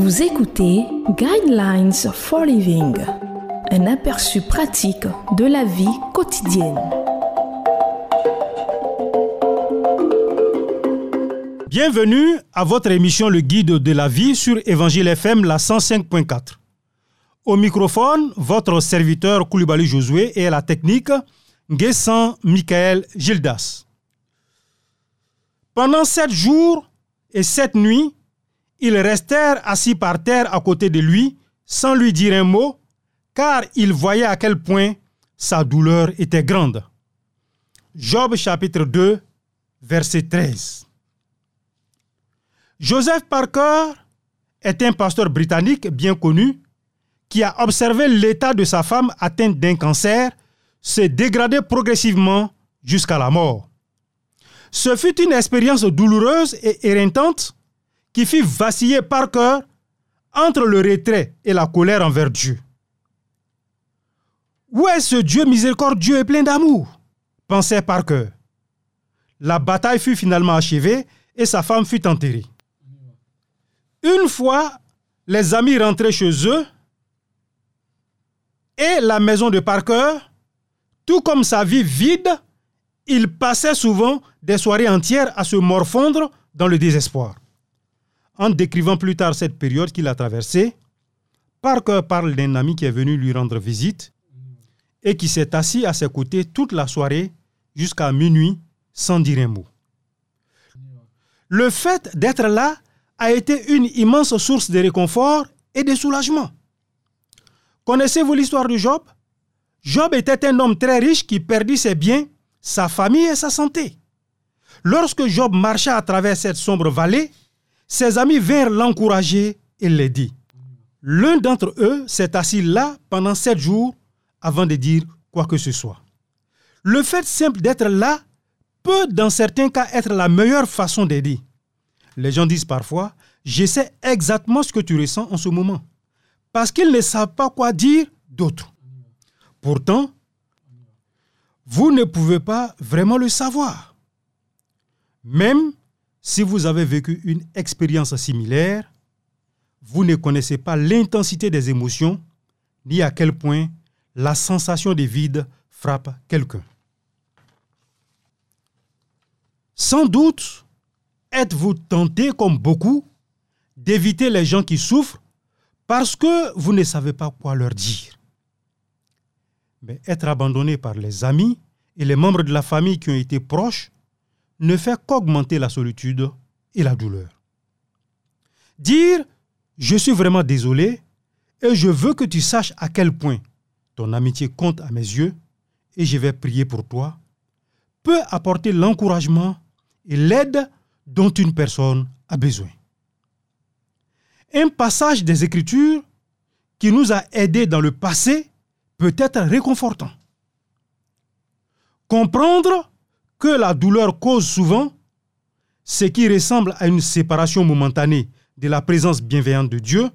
Vous écoutez Guidelines for Living, un aperçu pratique de la vie quotidienne. Bienvenue à votre émission Le Guide de la vie sur Évangile FM la 105.4. Au microphone, votre serviteur Koulibaly Josué et à la technique, Nguessan Michael Gildas. Pendant sept jours et sept nuits, ils restèrent assis par terre à côté de lui, sans lui dire un mot, car ils voyaient à quel point sa douleur était grande. Job chapitre 2, verset 13. Joseph Parker est un pasteur britannique bien connu qui a observé l'état de sa femme atteinte d'un cancer se dégrader progressivement jusqu'à la mort. Ce fut une expérience douloureuse et éreintante qui fit vaciller Parker entre le retrait et la colère envers Dieu. Où est ce Dieu miséricordieux et plein d'amour? pensait Parker. La bataille fut finalement achevée et sa femme fut enterrée. Une fois les amis rentrés chez eux et la maison de Parker, tout comme sa vie vide, il passait souvent des soirées entières à se morfondre dans le désespoir. En décrivant plus tard cette période qu'il a traversée, Parker parle d'un ami qui est venu lui rendre visite et qui s'est assis à ses côtés toute la soirée jusqu'à minuit sans dire un mot. Le fait d'être là a été une immense source de réconfort et de soulagement. Connaissez-vous l'histoire de Job? Job était un homme très riche qui perdit ses biens, sa famille et sa santé. Lorsque Job marcha à travers cette sombre vallée, ses amis vinrent l'encourager et l'aider. L'un d'entre eux s'est assis là pendant sept jours avant de dire quoi que ce soit. Le fait simple d'être là peut dans certains cas être la meilleure façon d'aider. Les gens disent parfois, je sais exactement ce que tu ressens en ce moment, parce qu'ils ne savent pas quoi dire d'autre. Pourtant, vous ne pouvez pas vraiment le savoir. Même si vous avez vécu une expérience similaire, vous ne connaissez pas l'intensité des émotions ni à quel point la sensation de vide frappe quelqu'un. Sans doute, êtes-vous tenté, comme beaucoup, d'éviter les gens qui souffrent parce que vous ne savez pas quoi leur dire. Mais être abandonné par les amis et les membres de la famille qui ont été proches ne fait qu'augmenter la solitude et la douleur. Dire je suis vraiment désolé et je veux que tu saches à quel point ton amitié compte à mes yeux et je vais prier pour toi peut apporter l'encouragement et l'aide dont une personne a besoin. Un passage des Écritures qui nous a aidés dans le passé peut être réconfortant. Comprendre que la douleur cause souvent ce qui ressemble à une séparation momentanée de la présence bienveillante de Dieu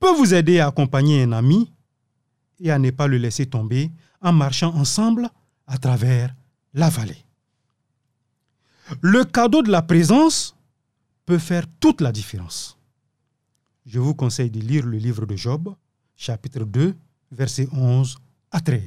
peut vous aider à accompagner un ami et à ne pas le laisser tomber en marchant ensemble à travers la vallée. Le cadeau de la présence peut faire toute la différence. Je vous conseille de lire le livre de Job, chapitre 2, versets 11 à 13.